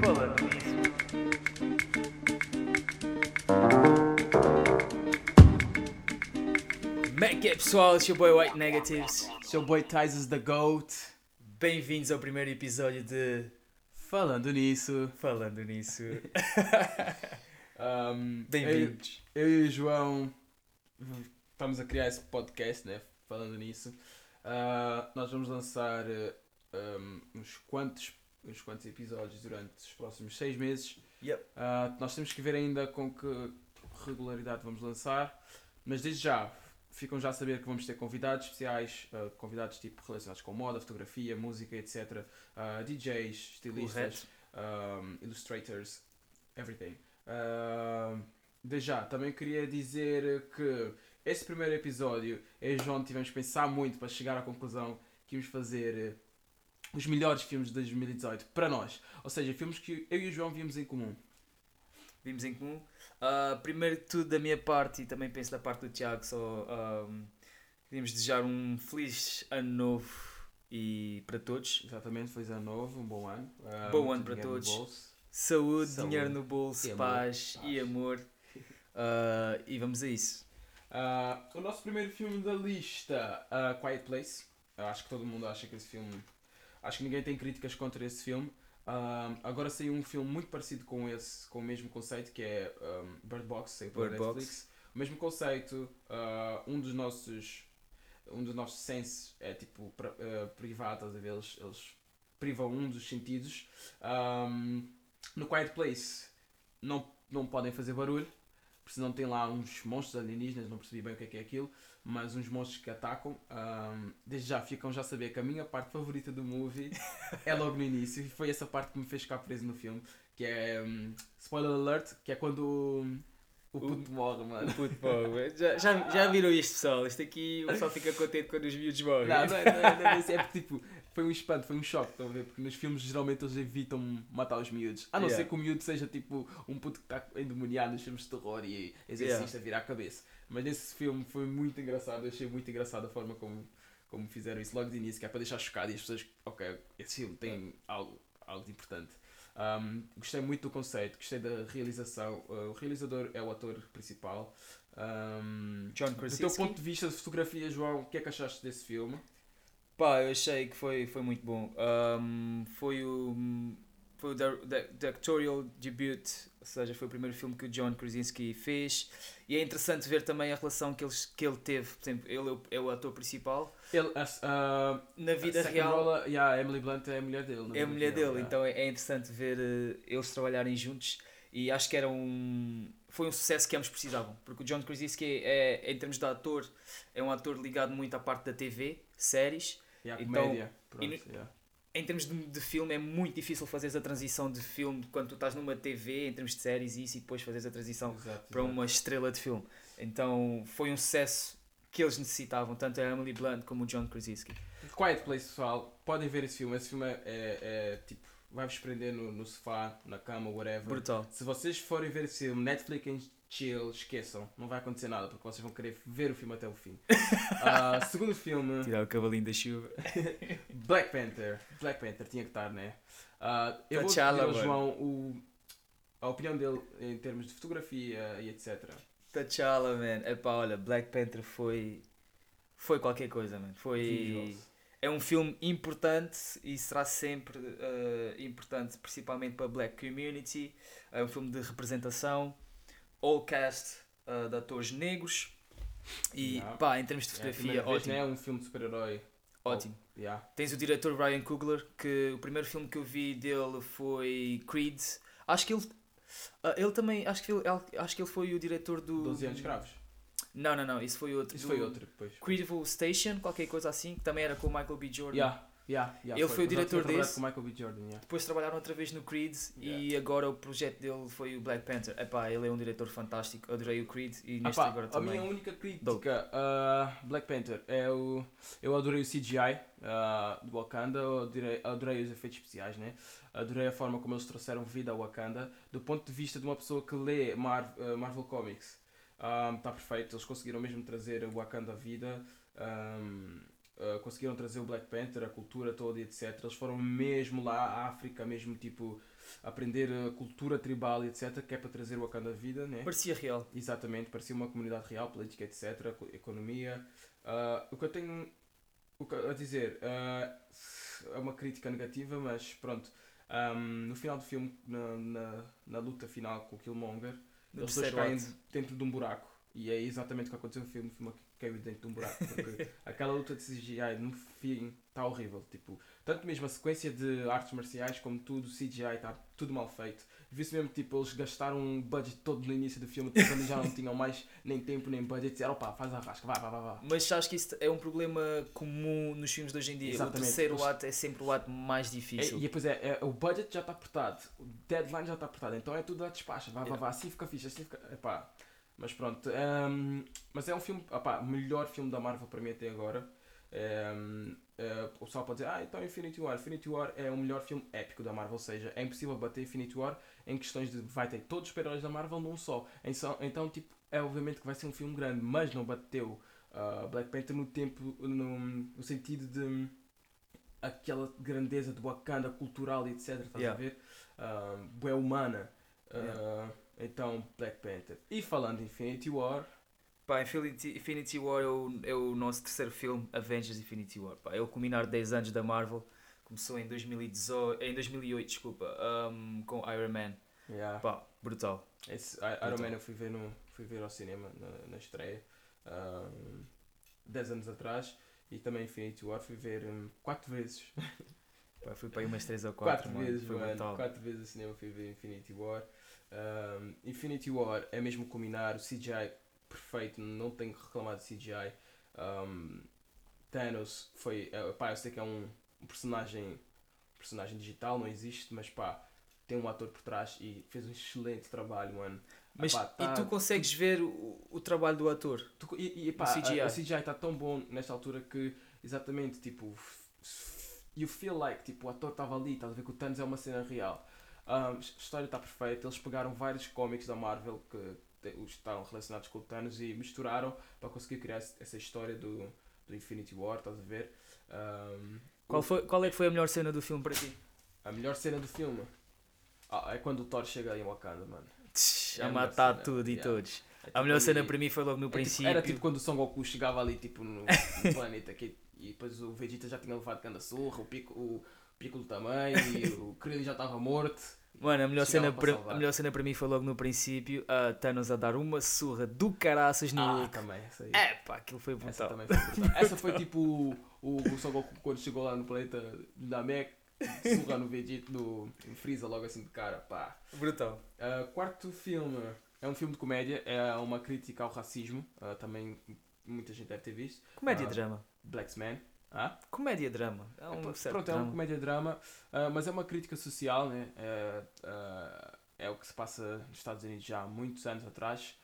Falando nisso. Como é que é pessoal? It's your boy White Negatives. Seu boy Ties the GOAT. Bem-vindos ao primeiro episódio de Falando nisso, Falando Nisso. um, Bem-vindos. Eu, eu e o João estamos a criar esse podcast, né? Falando nisso. Ah, nós vamos lançar ah, um, uns, quantos, uns quantos episódios durante os próximos seis meses. Yep. Ah, nós temos que ver ainda com que regularidade vamos lançar, mas desde já ficam já a saber que vamos ter convidados especiais, ah, convidados tipo relacionados com moda, fotografia, música, etc. Ah, DJs, estilistas, um, illustrators, everything. Desde já, também queria dizer que esse primeiro episódio, eu e o João tivemos que pensar muito para chegar à conclusão que íamos fazer eh, os melhores filmes de 2018 para nós. Ou seja, filmes que eu e o João vimos em comum. Vimos em comum. Ah, primeiro de tudo, da minha parte e também penso da parte do Tiago, só ahm, queríamos desejar um feliz ano novo e para todos. Exatamente, foi ano novo, um bom ano. Ah, Bom ano para todos. Saúde, Saúde. dinheiro no bolso, E amor. paz, e amor. Ah, e vamos a isso. Ah, o nosso primeiro filme da lista, ah, Quiet Place. Acho que todo mundo acha que esse filme. Acho que ninguém tem críticas contra esse filme. Ah, agora saiu um filme muito parecido com esse, com o mesmo conceito, que é um, Bird Box, saiu pela Bird Box. Netflix. O mesmo conceito, um dos nossos. Um dos nossos sensos é tipo privado, ver? Eles, eles privam um dos sentidos. Um, no Quiet Place não, não podem fazer barulho, porque senão tem lá uns monstros alienígenas, não percebi bem o que é que é aquilo, mas uns monstros que atacam. Um, desde já ficam já a saber que a minha parte favorita do movie é logo no início, e foi essa parte que me fez ficar preso no filme, que é um, spoiler alert, que é quando o, o puto morre, mano. Futebol, já, já, já viram isto, pessoal? Isto aqui, o pessoal fica contente quando os miúdos morrem. Não, não é, não é, não é, isso, é porque tipo, foi um espanto, foi um choque, estão a ver? Porque nos filmes geralmente eles evitam matar os miúdos. A não Yeah. ser que o miúdo seja tipo um puto que está endemoniado nos filmes de terror e exercista virar a cabeça. Mas nesse filme foi muito engraçado, eu achei muito engraçado a forma como, como fizeram isso logo de início, que é para deixar chocado e as pessoas, ok, esse filme tem algo, algo de importante. Um, gostei muito do conceito, gostei da realização. Uh, o realizador é o ator principal. Um, John do teu Krasinski. ponto de vista de fotografia, João, o que é que achaste desse filme? Pá, eu achei que foi, foi muito bom. Ahm, foi o, foi o dir- di- directorial debut, ou seja, foi o primeiro filme que o John Krasinski fez. E é interessante ver também a relação que, eles, que ele teve. Por exemplo, ele é o, é ator principal. Ele, a, Na vida real rola- yeah, a Emily Blunt é a mulher dele. é a mulher real, dele, yeah. então é, é interessante ver eh, eles trabalharem juntos. E acho que era um. Foi um sucesso que ambos precisavam. Porque o John Krasinski, é, é, em termos de ator, é um ator ligado muito à parte da TV, séries. Yeah, então, comédia. Pronto, e yeah. em termos de, de filme é muito difícil fazeres a transição de filme quando tu estás numa TV, em termos de séries e isso, e depois fazeres a transição Exato, para uma estrela de filme. Então foi um sucesso que eles necessitavam, tanto a Emily Blunt como o John Krasinski. Quiet Place, pessoal, podem ver esse filme. Esse filme é, é, é, tipo, vai-vos prender no, no sofá, na cama, whatever. Brutal. Se vocês forem ver esse filme, Netflix and chill, esqueçam, não vai acontecer nada, porque vocês vão querer ver o filme até o fim. Ah, segundo filme, Tirar o cavalinho da chuva. Black Panther. Black Panther tinha que estar, né? Ah, eu vou T'Challa, pedir ao. João o, a opinião dele em termos de fotografia e etc. T'Challa, man. Epá, olha, Black Panther foi. Foi qualquer coisa, man. Foi. Visuals. É um filme importante e será sempre eh, importante, principalmente para a Black Community. É um filme de representação, all cast eh, de atores negros. E Yeah. pá, em termos de É fotografia, vez, ótimo. né? um filme de super-herói. ótimo. Yeah. Tens o diretor Ryan Coogler, que o primeiro filme que eu vi dele foi Creed. Acho que ele. ah, ele também. Acho que ele, acho que ele foi o diretor do. 12 anos escravos. Não, não, não. Isso foi outro. Isso do foi outro depois. Credible Station, qualquer coisa assim, que também era com o Michael B. Jordan. Yeah, yeah, yeah, Ele foi o já tinha diretor desse. com o Michael B. Jordan, yeah. Depois trabalharam outra vez no Creed e agora o projeto dele foi o Black Panther. Epá, ele é um diretor fantástico. Adorei o Creed e neste pá, agora a também. minha única crítica a Black Panther é o. Eu adorei o CGI ah, do Wakanda, eu adorei, adorei os efeitos especiais, né? Adorei a forma como eles trouxeram vida ao Wakanda. Do ponto de vista de uma pessoa que lê ah, Marvel Comics, está perfeito. Eles conseguiram mesmo trazer o Wakanda à vida. ahm, ah, conseguiram trazer o Black Panther, a cultura toda e etc. Eles foram mesmo lá à África, mesmo tipo aprender a cultura tribal e etc. Que é para trazer o Wakanda à vida, né? Parecia real. Exatamente, parecia uma comunidade real, política, etc., co- economia. Ah, o que eu tenho o que- a dizer ah, é uma crítica negativa, mas pronto. Ahm, no final do filme, na, na, na luta final com o Killmonger, No eles terceiro caem ato. dentro de um buraco. E é exatamente o que aconteceu no filme. O filme caiu dentro de um buraco. Porque aquela luta de CGI no fim está horrível. Tipo, tanto mesmo a sequência de artes marciais como tudo, CGI está tudo mal feito. Viu-se mesmo tipo, eles gastaram um budget todo no início do filme, tipo, quando já não tinham mais nem tempo nem budget. Disseram, opá, faz a rasca, vai, vai, vai, vai. Mas sabes que isso é um problema comum nos filmes de hoje em dia. Exatamente. O terceiro Eles- ato é sempre o ato mais difícil. É, e depois é, é, o budget já está apertado, o deadline já está apertado, então é tudo a despacha, vai, Yeah. vai, assim fica fixe, assim fica. Epá. Mas pronto, ehm, mas é um filme, opá, o melhor filme da Marvel para mim até agora. Ehm, eh, o pessoal pode dizer, ah, então Infinity War. Infinity War é o melhor filme épico da Marvel, ou seja, é impossível bater Infinity War em questões de vai ter todos os super-heróis da Marvel num só. Então, tipo, é obviamente que vai ser um filme grande, mas não bateu ah, Black Panther no tempo, no, no sentido de aquela grandeza do Wakanda cultural e etc. Estás Yeah. a ver? Uh, bué humana. Uh, Yeah. Então, Black Panther. E falando de Infinity War, Pá, Infinity, Infinity War é o, é o nosso terceiro filme, Avengers Infinity War. Pá, é o culminar de 10 anos da Marvel. Começou em, 2018, em 2008, desculpa, um, com Iron Man. yeah, Pá, brutal. esse Iron. Man eu fui ver, no, fui ver ao cinema na, na estreia, um, 10 anos atrás. E também Infinity War fui ver 4 vezes. Pá, fui para aí umas 3 ou 4, 4 vezes, Foi mano. brutal. 4 vezes ao cinema fui ver Infinity War. Um, Infinity War é mesmo combinar o CGI perfeito, não tenho que reclamar de CGI. Um, Thanos foi. eh, pá, eu sei que é um, um personagem, personagem digital, não existe, mas pá, tem um ator por trás e fez um excelente trabalho, mano. Mas Epá, tá- e tu consegues ver o, o trabalho do ator? Tu- e, e pá, O CGI. está tão bom nesta altura que exatamente tipo you feel like tipo, o ator estava ali, estás a ver que o Thanos é uma cena real. Um, a história está perfeita, eles pegaram vários cómics da Marvel que estavam relacionados com o Thanos e misturaram para conseguir criar essa história do, do Infinity War, estás a ver? Um, Qual, foi, qual é que foi a melhor cena do filme para ti? A melhor cena do filme ah, é quando o Thor chega em Wakanda, mano. Tch, É a matar cena, tudo e yeah. todos. É A melhor tipo cena para mim foi logo no É tipo- princípio. era tipo quando o Son Goku chegava ali tipo no, no planeta aqui, e depois o Vegeta já tinha levado cana surra, o Pico, o Piccolo também, e o Krillin já estava morto. Mano, a melhor, Chegava cena para a melhor cena para mim foi logo no princípio, a Thanos a dar uma surra do caraças no Ah, Hulk. também, essa aí. É pá, aquilo foi essa brutal. também foi brutal. Essa foi tipo o, o, o Son Goku quando chegou lá no planeta da Mech, surra no Vegeta, no no Freeza logo assim de cara, pá. Brutal. Ah, quarto filme é um filme de comédia, é uma crítica ao racismo, ah, também muita gente deve ter visto. Comédia Ah. drama. Blacksman. Comédia drama. É É, um pr- certo pronto, é um drama. comédia-drama, ah, mas é uma crítica social, né? É, ah, é o que se passa nos Estados Unidos já há muitos anos atrás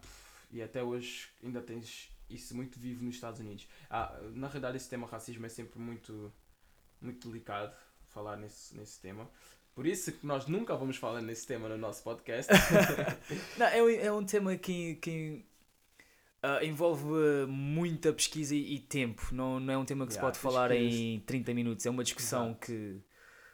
pff, e até hoje ainda tens isso muito vivo nos Estados Unidos. Ah, na realidade, esse tema racismo é sempre muito, muito delicado falar nesse, nesse tema. Por isso que nós nunca vamos falar nesse tema no nosso podcast. Não, é, um- é um tema que, que ah, envolve muita pesquisa e, e tempo. Não, não é um tema que se Yeah, pode falar pesquisa. em 30 minutos. É uma discussão Exato. que.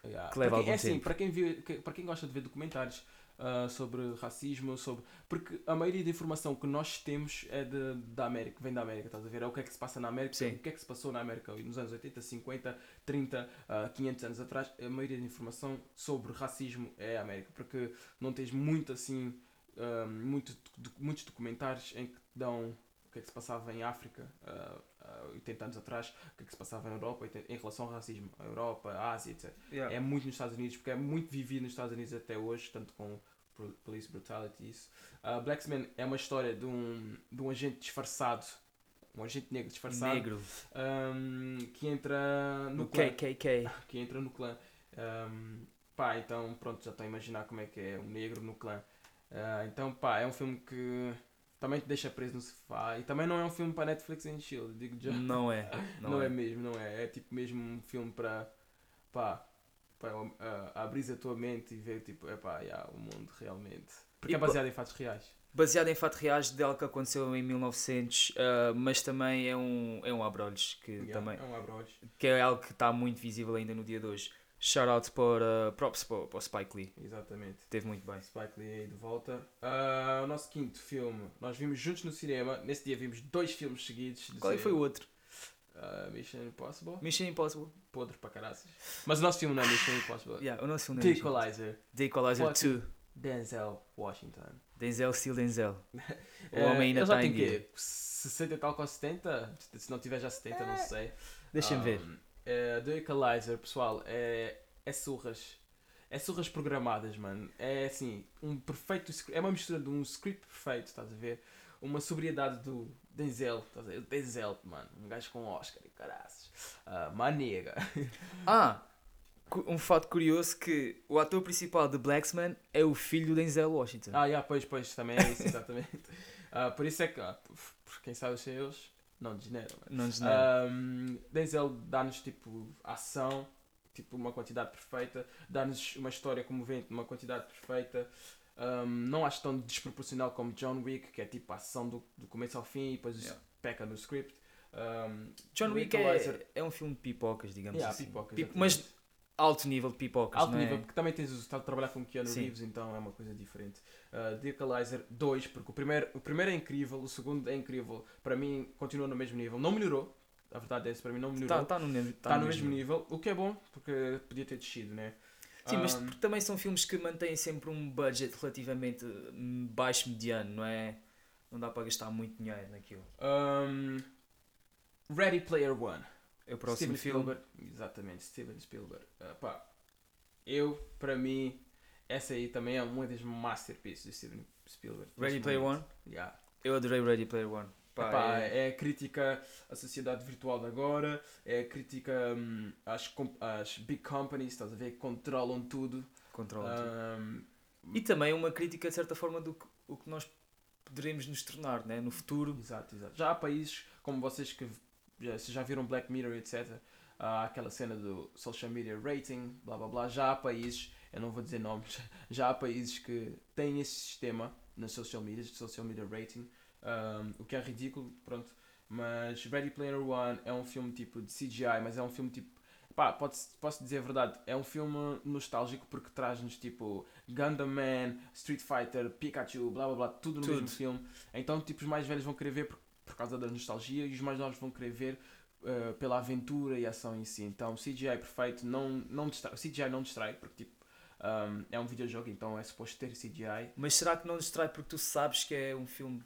Yeah. Que leva quem, algum é assim, tempo. para quem, vê, para quem gosta de ver documentários ah, sobre racismo, sobre. Porque a maioria da informação que nós temos é de, da América, vem da América, estás a ver? É o que é que se passa na América, Sim. o que é que se passou na América nos anos 80, 50, 30, ah, 500 anos atrás. A maioria da informação sobre racismo é a América, porque não tens muito assim. Ah, muito, muitos documentários em que dão o que é que se passava em África ah, ah, 80 anos atrás, o que é que se passava na Europa 80 em relação ao racismo, a Europa, a Ásia, etc é muito nos Estados Unidos, porque é muito vivido nos Estados Unidos até hoje, tanto com police brutality e isso. Uh, Blacksman é uma história de um, de um agente disfarçado, um agente negro disfarçado, Negro. um, que entra no No clã. KKK. Que entra no clã. Um, pá, então pronto, já estou a imaginar como é que é um negro no clã. Uh, então pá, é um filme que também te deixa preso no sofá e também não é um filme para Netflix and chill, digo já. Não é. Não, Não, é. é. mesmo, não é. É tipo mesmo um filme para pá, para uh, abrir a tua mente e ver tipo, epá, yeah, o mundo realmente Porque E é baseado em fatos reais. baseado em fatos reais de algo que aconteceu em 1900, ah, mas também é um, é um abrolhos, que, Yeah, também, É um abre-olhos. que é algo que está muito visível ainda no dia de hoje. Shout out para, props para, para o Spike Lee, Exatamente. teve muito bem. Spike Lee aí de volta. Ah, o nosso quinto filme, nós vimos juntos no cinema. Nesse dia vimos dois filmes seguidos. Qual é foi o outro? Ah, Mission Impossible. Mission Impossible. Podre para caraças. Mas o nosso filme não é Mission Impossible. Yeah, o nosso filme The é Mission Equalizer. The Equalizer Fucking 2. Denzel Washington. Denzel, still Denzel. O Eh, homem ainda está em dia. quê? 60 e tal com 70? Se não tiver já 70, não sei. Deixa-me ver. Um, eh, The Equalizer, pessoal, é, é surras. É surras programadas, mano. É assim, um perfeito. É uma mistura de um script perfeito, estás a ver? Uma sobriedade do Denzel, estás a ver? Denzel, mano. Um gajo com Oscar e caraças. Uh, manega. Ah, um fato curioso que o ator principal de Blacksman é o filho do Denzel Washington. Ah, yeah, pois, pois, também é isso, exatamente. Ah, por isso é que, por quem sabe ser eles, não desneram, mano. Não. Um, Denzel dá-nos tipo ação, tipo uma quantidade perfeita, dá-nos uma história comovente numa quantidade perfeita. Um, não acho tão desproporcional como John Wick, que é tipo a ação do, do começo ao fim e depois Yeah. peca no script. Um, John Wick é, é um filme de pipocas, digamos yeah, assim. pipoca, Pip- exatamente. mas alto nível de pipocas, Alto é? nível, porque também tens o estado de trabalhar com Keanu Sim. Reeves, então é uma coisa diferente. Uh, The Equalizer 2, porque o primeiro, o primeiro é incrível, o segundo é incrível, para mim continua no mesmo nível, não melhorou, a verdade é essa, para mim não melhorou. Está tá no, ne- tá Está no mesmo nível, o que é bom, porque podia ter descido, né? Sim, mas Um, porque também são filmes que mantêm sempre um budget relativamente hum, baixo, mediano, não é? Não dá para gastar muito dinheiro naquilo. um, Ready Player One. É o próximo Steven filme. Spielberg. Exatamente, Steven Spielberg. Uh, pá, eu, para mim, essa aí também é uma das masterpieces de Steven Spielberg. Ready Player. One? Yeah. Eu adorei Ready Player One. Pá, Epá, é- é... crítica à sociedade virtual de agora, é crítica hum, às, às big companies, estás a ver, que controlam tudo. controla tudo. Hum, E também uma crítica, de certa forma, do que, o que nós poderemos nos tornar né? no futuro. Exato, exato. Já há países como vocês que já, se já viram Black Mirror, etc. Há aquela cena do social media rating, blá blá blá. Já há países, eu não vou dizer nomes, já há países que têm esse sistema nas social media, social media rating, um, o que é ridículo, pronto. Mas Ready Player One é um filme tipo de CGI, mas é um filme tipo. Pá, pode, posso dizer a verdade, é um filme nostálgico porque traz-nos tipo Gundam Man, Street Fighter, Pikachu, blá blá blá, tudo no Tudo. mesmo filme. Então, tipo, os mais velhos vão querer ver por, por causa da nostalgia e os mais novos vão querer ver uh, pela aventura e ação em si. Então, CGI perfeito, não, não distrai, CGI não distrai, porque tipo, um, é um videojogo, então é suposto ter CGI. Mas será que não distrai porque tu sabes que é um filme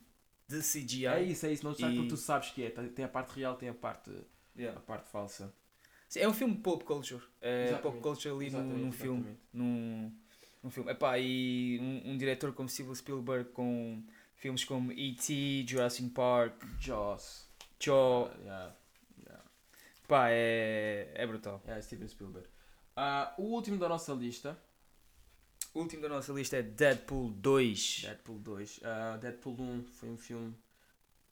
de CGI? É isso, é isso, não distrai E- porque tu sabes que é. Tem tem a parte real, tem a parte, Yeah. a parte falsa. Sim, É um filme pop culture. É Exatamente. pop culture ali num, Exatamente, num filme. exatamente. Num, num filme. Epá, e um, um diretor como Steven Spielberg com filmes como E.T., Jurassic Park, Jaws. Jaw. Uh, yeah, yeah. Pá, é, é brutal. É Steven Spielberg. Ah, o último da nossa lista, O último da nossa lista é Deadpool 2. Deadpool 2. Ah, Deadpool 1 foi um filme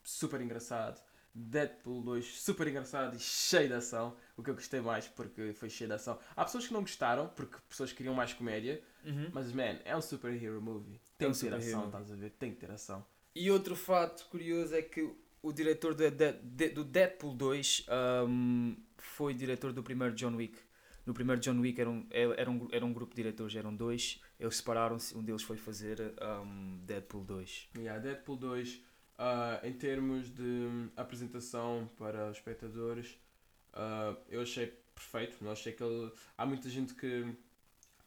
super engraçado. Deadpool 2 super engraçado e cheio de ação. O que eu gostei mais porque foi cheio de ação. Há pessoas que não gostaram porque pessoas queriam mais comédia. Uhum. Mas man, é um superhero movie. Tem É um que ter ação, estás a ver? Tem que ter ação. E outro fato curioso é que o diretor de- de- de- do Deadpool 2 ahm, foi diretor do primeiro John Wick. No primeiro John Wick era um, era um, era um grupo de diretores, eram dois. Eles separaram-se, um deles foi fazer ahm, Deadpool 2. Yeah, Deadpool 2, ah, em termos de apresentação para os espectadores, ah, eu achei perfeito. Eu achei que ele, há muita gente que,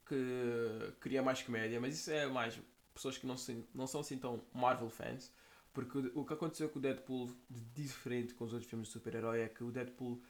que queria mais comédia, mas isso é mais pessoas que não, se, não são assim tão Marvel fans. Porque o, o que aconteceu com o Deadpool de diferente com os outros filmes de super-herói é que o Deadpool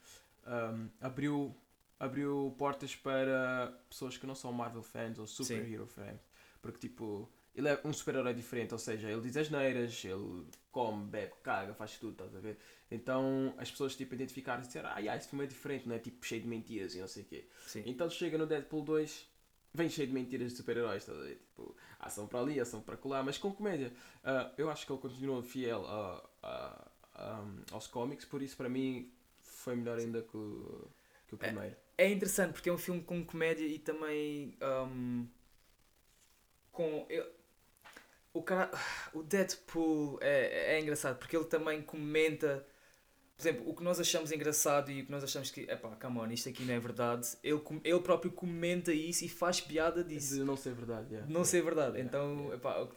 hum, abriu, abriu portas para pessoas que não são Marvel fans ou super-hero fans. Porque tipo, ele é um super-herói diferente, ou seja, ele diz as neiras, ele come, bebe, caga, faz tudo, estás a ver? Então as pessoas tipo identificaram e disseram, ah, yeah, esse filme é diferente, não é tipo cheio de mentiras e não sei o quê. Sim. Então chega no Deadpool 2, vem cheio de mentiras de super-heróis, estás a ver? Tipo, ação para ali, ação para colar, mas com comédia. Ah, eu acho que ele continua fiel a, a- a- aos cómics, por isso para mim foi melhor ainda que o, que o É. primeiro. É interessante porque é um filme com comédia e também ahm, com. eu- o cara, o Deadpool é, é engraçado porque ele também comenta, por exemplo, o que nós achamos engraçado e o que nós achamos que, epá, come on, isto aqui não é verdade, ele, ele próprio comenta isso e faz piada disso. De não ser verdade, yeah. De não ser verdade. Yeah, Então, yeah. epá, o, que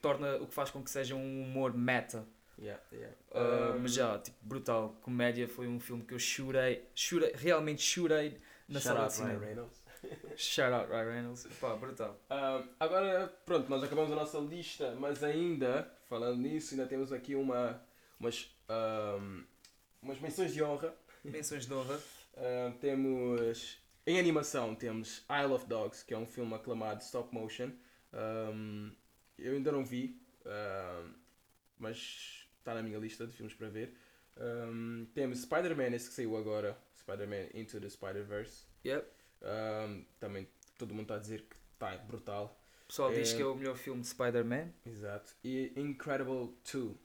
torna, o que faz com que seja um humor meta. Yeah, yeah. Uh, Um, mas já, tipo, brutal. Comédia foi um filme que eu chorei, chorei realmente chorei na shout sala de Ryan cinema. Reynolds. Shout out Ryan Reynolds. Pá, brutal. Um, agora, pronto, nós acabamos a nossa lista, mas ainda, falando nisso, ainda temos aqui uma, umas, um, umas menções de honra. Menções de honra. Um, temos, em animação, temos Isle of Dogs, que é um filme aclamado stop motion. Um, eu ainda não vi, um, mas está na minha lista de filmes para ver. Um, temos Spider-Man, esse que saiu agora, Spider-Man Into the Spider-Verse. Yep. Também todo mundo está a dizer que está brutal. O pessoal diz É. que é o melhor filme de Spider-Man. Exato. E Incredible 2 uh,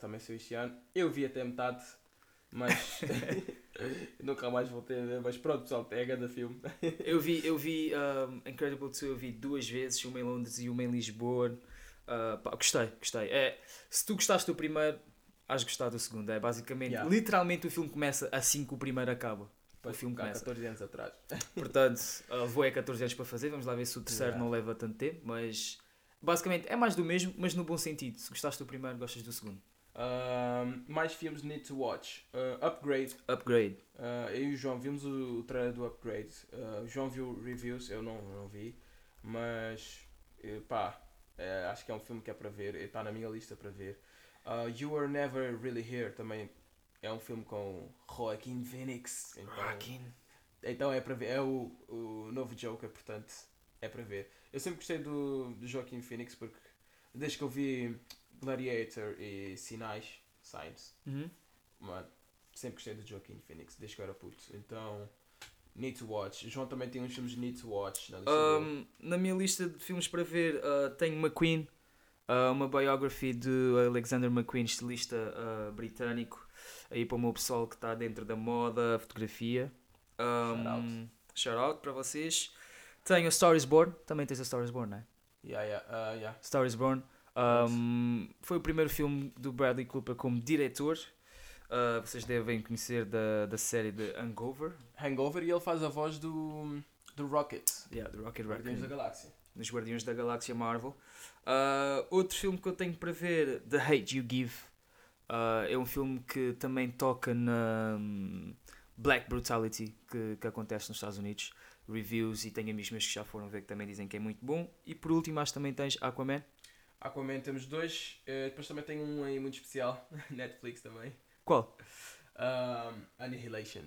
também saiu este ano. Eu vi até metade, mas nunca mais voltei a ver. Mas pronto, pessoal, é grande filme. Eu vi, eu vi um, Incredible 2, eu vi duas vezes, uma em Londres e uma em Lisboa. Uh, pá, gostei, gostei. É, se tu gostaste do primeiro, has gostado do segundo. É basicamente, Yeah. literalmente o filme começa assim que o primeiro acaba. O filme começa. 14 anos atrás. Portanto, uh, levou é 14 anos para fazer, vamos lá ver se o terceiro Yeah. não leva tanto tempo, mas basicamente é mais do mesmo, mas no bom sentido. Se gostaste do primeiro, gostas do segundo. Mais filmes need to watch. Uh, Upgrade. Upgrade. Uh, eu e o João vimos o, o trailer do Upgrade. Uh, o João viu reviews, eu não, não vi. Mas, eh, pá, eh, acho que é um filme que é para ver. Está na minha lista para ver. You Were Never Really Here também é um filme com Joaquin Phoenix. Então, Rockin'. então é para ver. É o, o novo Joker, portanto é para ver. Eu sempre gostei do, do Joaquin Phoenix porque desde que eu vi Gladiator e Sinais, Signs, Uhum. Mano, sempre gostei do Joaquin Phoenix, desde que eu era puto. Então, need to watch. João também tem uns filmes de need to watch na. Um, na minha lista de filmes para ver, uh, tenho McQueen, uh, uma biography de Alexander McQueen, estilista uh, britânico, aí para o meu pessoal que está dentro da moda, fotografia. Um, Shout out. shout out para vocês. Tenho a Star is Born, também tens a Star is Born, não é? Yeah, yeah, uh, yeah. Star is Born. Um, foi o primeiro filme do Bradley Cooper como diretor. Uh, vocês devem conhecer da, da série de Hangover. Hangover e ele faz a voz do, do Rocket. Yeah, do Rocket Guardiões da. Galáxia. nos Guardiões da Galáxia Marvel. Uh, outro filme que eu tenho para ver, The Hate You Give, uh, é um filme que também toca na hum, Black Brutality que, que acontece nos Estados Unidos. Reviews e tenho amigos meus que já foram ver que também dizem que é muito bom. E por último, acho que também tens Aquaman. Aquaman temos dois. eh, depois também tem um aí muito especial. Netflix também. Qual? Um, Annihilation.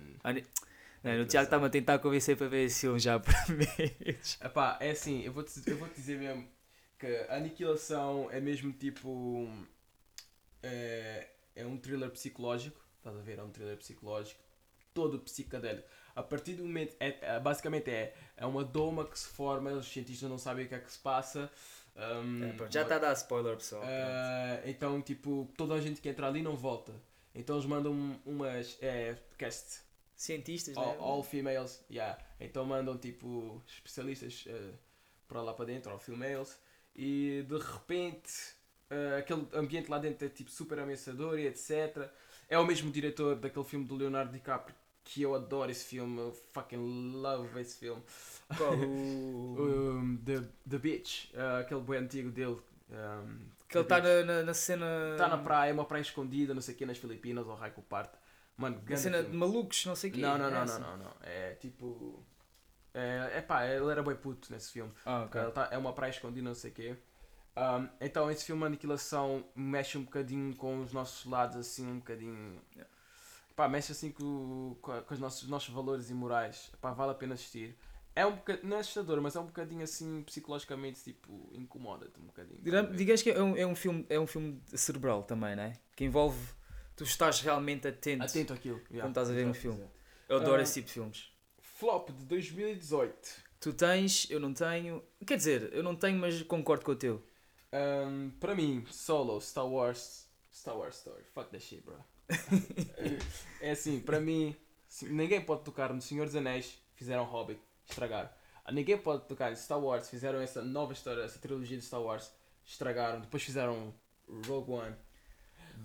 Não, o Tiago está-me a tentar convencer para ver esse filme já para mês. Epá, é assim, eu vou-te eu vou -te dizer mesmo que a Aniquilação é mesmo tipo. É, é um thriller psicológico. Estás a ver? É um thriller psicológico. Todo psicadélico. A partir do momento. É, é- basicamente é, é uma doma que se forma, os cientistas não sabem o que é que se passa. Um, É, já está a dar spoiler, pessoal. ah, então, tipo, toda a gente que entra ali não volta. Então eles mandam umas. É, cast Cientistas, all, né? all females, yeah. Então mandam tipo especialistas eh, para lá para dentro, all females, e de repente eh, aquele ambiente lá dentro é tipo super ameaçador e etc. É o mesmo diretor daquele filme do Leonardo DiCaprio que eu adoro esse filme, eu fucking love esse filme. Qual? O... Um, the, the Beach, eh, aquele bem antigo dele. um, Que ele está na, na, na cena. Tá na praia, é uma praia escondida, não sei o que, nas Filipinas, ou raio que o parte. Mano, Na cena filme. de malucos, não sei o quê. Não, não, É não, essa? não, não, não. É tipo. É, é pá, ele era bem puto nesse filme. Ah, ok. Ele tá- é uma praia escondida, não sei o quê. Um, então esse filme Aniquilação mexe um bocadinho com os nossos lados, assim, um bocadinho. Yeah. Pá, mexe assim com, com, os nossos, nossos valores e morais. Pá, vale a pena assistir. É um bocadinho, não é assustador, mas é um bocadinho assim, psicologicamente, tipo, incomoda-te um bocadinho. Diga- Digamos que é um, é um filme, é um filme cerebral também, né? Que envolve. Tu estás realmente atento. Atento àquilo. yeah. Quando estás a ver um filme. exato. Eu adoro Ah. esse tipo de filmes. Flop de 2018. Tu tens, eu não tenho. Quer dizer, eu não tenho, mas concordo com o teu. Um, para mim, Solo, Star Wars, Star Wars Story, fuck that shit, bro. é assim, para mim, ninguém pode tocar no Senhor dos Anéis, fizeram Hobbit, estragaram. Ah, Ninguém pode tocar em Star Wars, fizeram essa nova história, essa trilogia de Star Wars, estragaram. Depois fizeram Rogue One.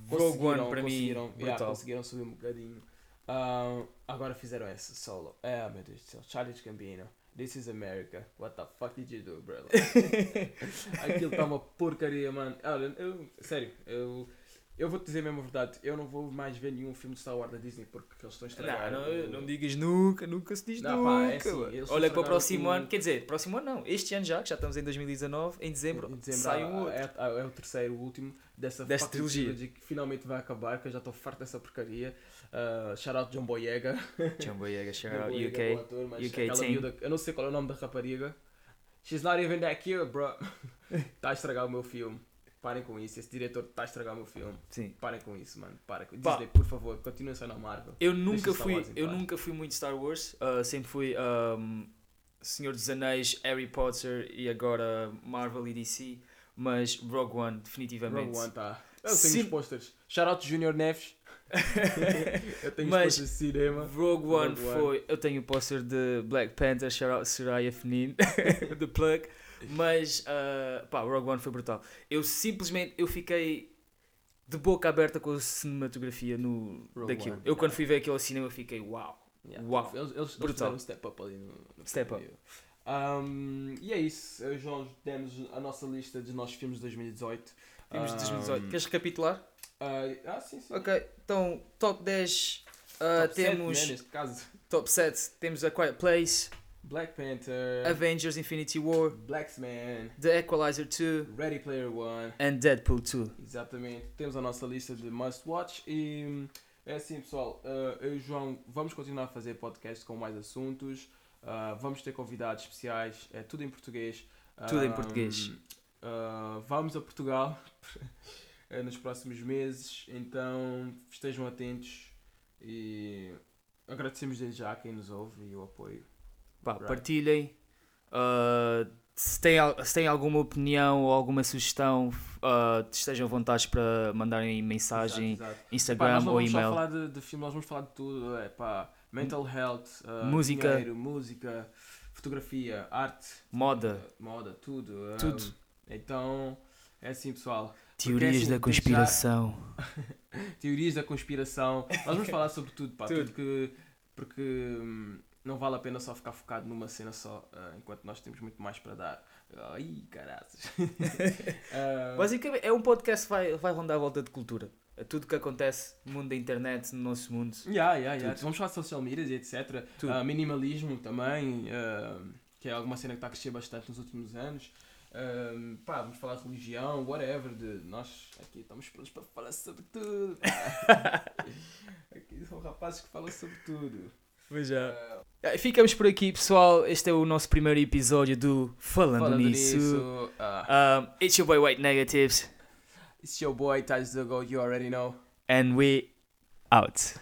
Rogue One para mim, yeah, conseguiram subir um bocadinho. Ah, agora fizeram essa solo. É, meu Deus do céu. Charlie Gambino. This is America. What the fuck did you do, brother? Aquilo está uma porcaria, mano. Olha, eu, sério, eu, eu vou-te dizer mesmo a verdade. Eu não vou mais ver nenhum filme de Star Wars da Disney porque eles estão a estragar. Não, não, não digas nunca, nunca se diz Não, nunca. pá, é assim, Olha para o próximo ano, quer dizer, próximo ano não, este ano já, que já estamos em 2019, em dezembro, Em dezembro sai um outro. É, é o terceiro, o último dessa Desta trilogia. trilogy que finalmente vai acabar, que eu já estou farto dessa porcaria. Uh, shout out John Boyega. John Boyega, shout out é UK. ator, UK team. miúda- eu não sei qual é o nome da rapariga. She's not even that cute, bro. Está a estragar o meu filme. Parem com isso. Esse diretor está a estragar o meu filme. Sim. Parem com isso, mano. Parem com. Disney, por favor, continuem só na Marvel. Eu nunca fui, eu paz. nunca fui muito Star Wars, ah, sempre fui ahm, Senhor dos Anéis, Harry Potter e agora Marvel e DC, mas Rogue One definitivamente. Rogue One tá. Eu tenho Sim. os posters. Shout out Junior Neves. eu tenho Mas- os posters de cinema. Rogue One Rogue One. foi. Eu tenho o póster de Black Panther, shout out Soraya Fenin, The Plug. Mas, ah, pá, Rogue One foi brutal. Eu simplesmente eu fiquei de boca aberta com a cinematografia no, Rogue daquilo. One, eu, quando fui ver aquilo ao cinema, fiquei uau. Yeah. Uau. Eles, eles, eles Brutal. fizeram um step up ali no, no Step up. Um, e é isso, eu João demos a nossa lista dos nossos filmes de 2018. Filmes de 2018. Um, Queres recapitular? ah, ah, sim, sim. Ok, então, top 10. ah, Top sete, temos né, neste caso. top 7. Temos A Quiet Place, Black Panther, Avengers Infinity War, Blacksman, The Equalizer 2 Ready Player One. and Deadpool 2. Exatamente. Temos a nossa lista de must watch e é assim pessoal, ah, eu e o João vamos continuar a fazer podcast com mais assuntos. ah, vamos ter convidados especiais, é tudo em português. Tudo em português. ah, vamos a Portugal eh, nos próximos meses, então estejam atentos e agradecemos desde já a quem nos ouve e o apoio. Pá, Right. partilhem. Ah, se, têm, se têm alguma opinião ou alguma sugestão, ah, estejam à vontade para mandarem mensagem, Exato, exato. Pá, Instagram nós não ou vamos só e-mail. falar de, de filme, nós vamos falar de tudo. É, pá, mental health, uh, Música. dinheiro, música, fotografia, arte, Moda, uh, moda, tudo. uh, Tudo. Então, é assim, pessoal. teorias assim, da conspiração. Teorias da conspiração. Nós vamos falar sobre tudo, pá. Tudo. Tudo que. Porque hum, não vale a pena só ficar focado numa cena só, uh, enquanto nós temos muito mais para dar. Ai, caraças. Uh, Basicamente, é um podcast que vai, vai rondar a volta de cultura. É tudo que acontece no mundo da internet, no nosso mundo. Yeah, yeah, yeah. Tudo. Vamos falar de social media e etc. Tudo. Ah, minimalismo também, que é alguma cena que está a crescer bastante nos últimos anos. Pá, vamos falar de religião, whatever. De, nós aqui estamos prontos para falar sobre tudo. aqui são rapazes que falam sobre tudo. Pois já. Ah, Ficamos por aqui, pessoal. Este é o nosso primeiro episódio do Falando, falando Nisso. nisso, ah, Um, it's your boy White Negatives, it's your boy Taj Zago, you already know. and we out.